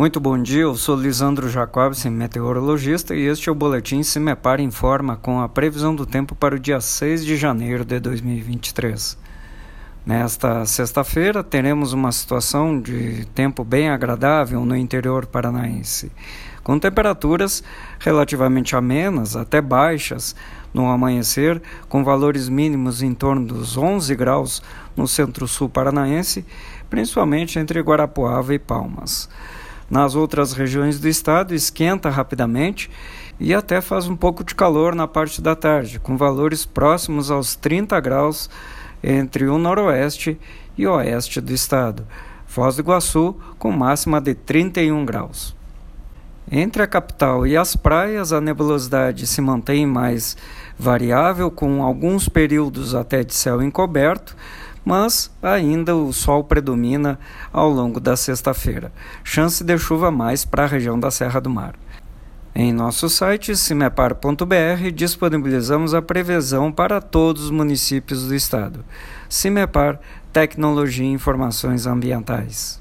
Muito bom dia, eu sou Lisandro Jacobsen, meteorologista, e este é o Boletim Cimepar Informa com a previsão do tempo para o dia 6 de janeiro de 2023. Nesta sexta-feira teremos uma situação de tempo bem agradável no interior paranaense, com temperaturas relativamente amenas, até baixas no amanhecer, com valores mínimos em torno dos 11 graus no centro-sul paranaense, principalmente entre Guarapuava e Palmas. Nas outras regiões do estado, esquenta rapidamente e até faz um pouco de calor na parte da tarde, com valores próximos aos 30 graus entre o noroeste e oeste do estado. Foz do Iguaçu, com máxima de 31 graus. Entre a capital e as praias, a nebulosidade se mantém mais variável, com alguns períodos até de céu encoberto mas ainda o sol predomina ao longo da sexta-feira. Chance de chuva mais para a região da Serra do Mar. Em nosso site cimepar.br disponibilizamos a previsão para todos os municípios do estado. Cimepar Tecnologia e Informações Ambientais.